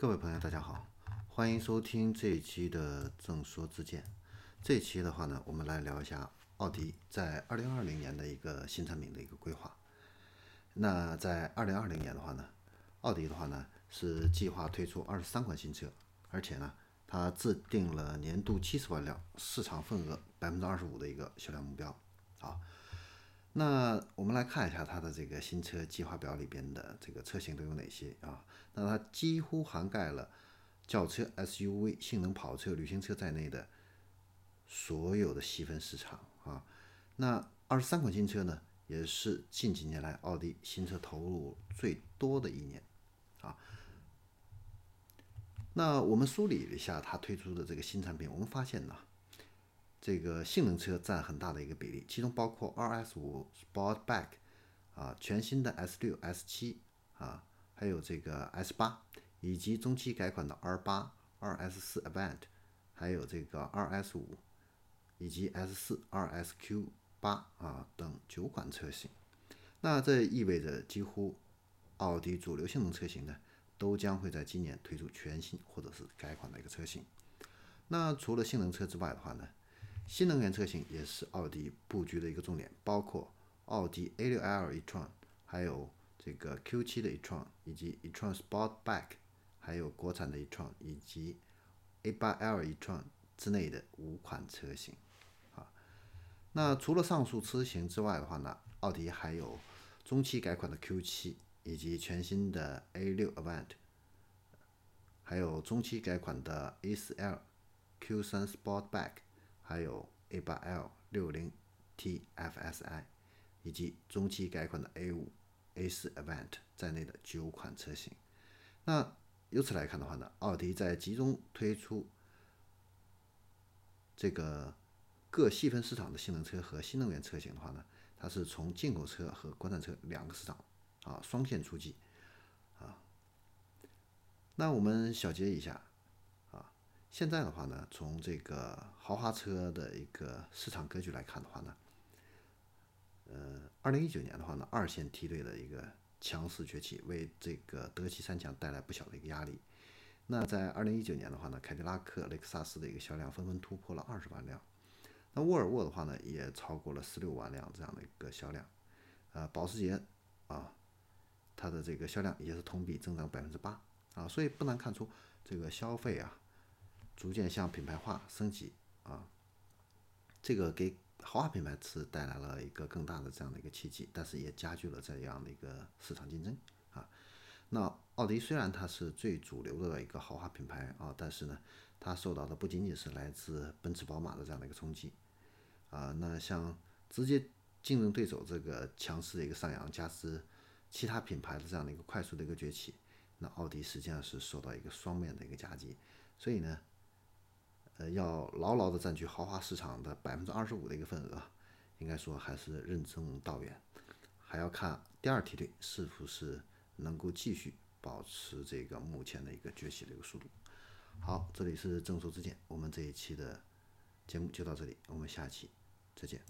各位朋友，大家好，欢迎收听这一期的正说之见。这一期的话呢，我们来聊一下奥迪在二零二零年的一个新产品的一个规划。那在二零二零年的话呢，奥迪的话呢是计划推出二十三款新车，而且呢，它制定了年度七十万辆市场份额百分之二十五的一个销量目标。啊，那我们来看一下它的这个新车计划表里边的这个车型都有哪些啊？那它几乎涵盖了轿车、SUV、性能跑车、旅行车在内的所有的细分市场啊。那二十三款新车呢，也是近几年来奥迪新车投入最多的一年啊。那我们梳理了一下它推出的这个新产品，我们发现呢，这个性能车占很大的一个比例，其中包括 RS5 Sportback 啊，全新的 S6、S7 啊。还有这个 S 八，以及中期改款的 R 八、RS 四 Avant，还有这个 RS 五，以及 S 四、RSQ 八啊等九款车型。那这意味着几乎奥迪主流性能车型呢，都将会在今年推出全新或者是改款的一个车型。那除了性能车之外的话呢，新能源车型也是奥迪布局的一个重点，包括奥迪 A 六 L e-tron，还有。这个 Q7 的 e-tron 以及 e-tron Sportback，还有国产的 e-tron 以及 A8L e-tron 之内的五款车型，啊，那除了上述车型之外的话呢，奥迪还有中期改款的 Q7 以及全新的 A6 Avant，还有中期改款的 A4L、Q3 Sportback，还有 A8L 60T FSI，以及中期改款的 A5。A4 Avant 在内的九款车型，那由此来看的话呢，奥迪在集中推出这个各细分市场的性能车和新能源车型的话呢，它是从进口车和国产车两个市场啊双线出击啊。那我们小结一下，现在的话呢，从这个豪华车的一个市场格局来看的话呢。呃，二零一九年的话呢，二线梯队的一个强势崛起，为这个德系三强带来不小的一个压力。那在二零一九年的话呢，凯迪拉克、雷克萨斯的一个销量纷纷突破了二十万辆，那沃尔沃的话呢，也超过了十六万辆这样的一个销量。呃，保时捷啊，它的这个销量也是同比增长百分之八啊，所以不难看出，这个消费啊，逐渐向品牌化升级啊，这个给。豪华品牌是带来了一个更大的这样的一个契机，但是也加剧了这样的一个市场竞争啊。那奥迪虽然它是最主流的一个豪华品牌啊，但是呢，它受到的不仅仅是来自奔驰、宝马的这样的一个冲击啊。那像直接竞争对手这个强势的一个上扬，加之其他品牌的这样的一个快速的一个崛起，那奥迪实际上是受到一个双面的一个夹击，所以呢。呃，要牢牢的占据豪华市场的百分之二十五的一个份额，应该说还是任重道远，还要看第二梯队是不是能够继续保持这个目前的一个崛起的一个速度。好，这里是正说之见，我们这一期的节目就到这里，我们下期再见。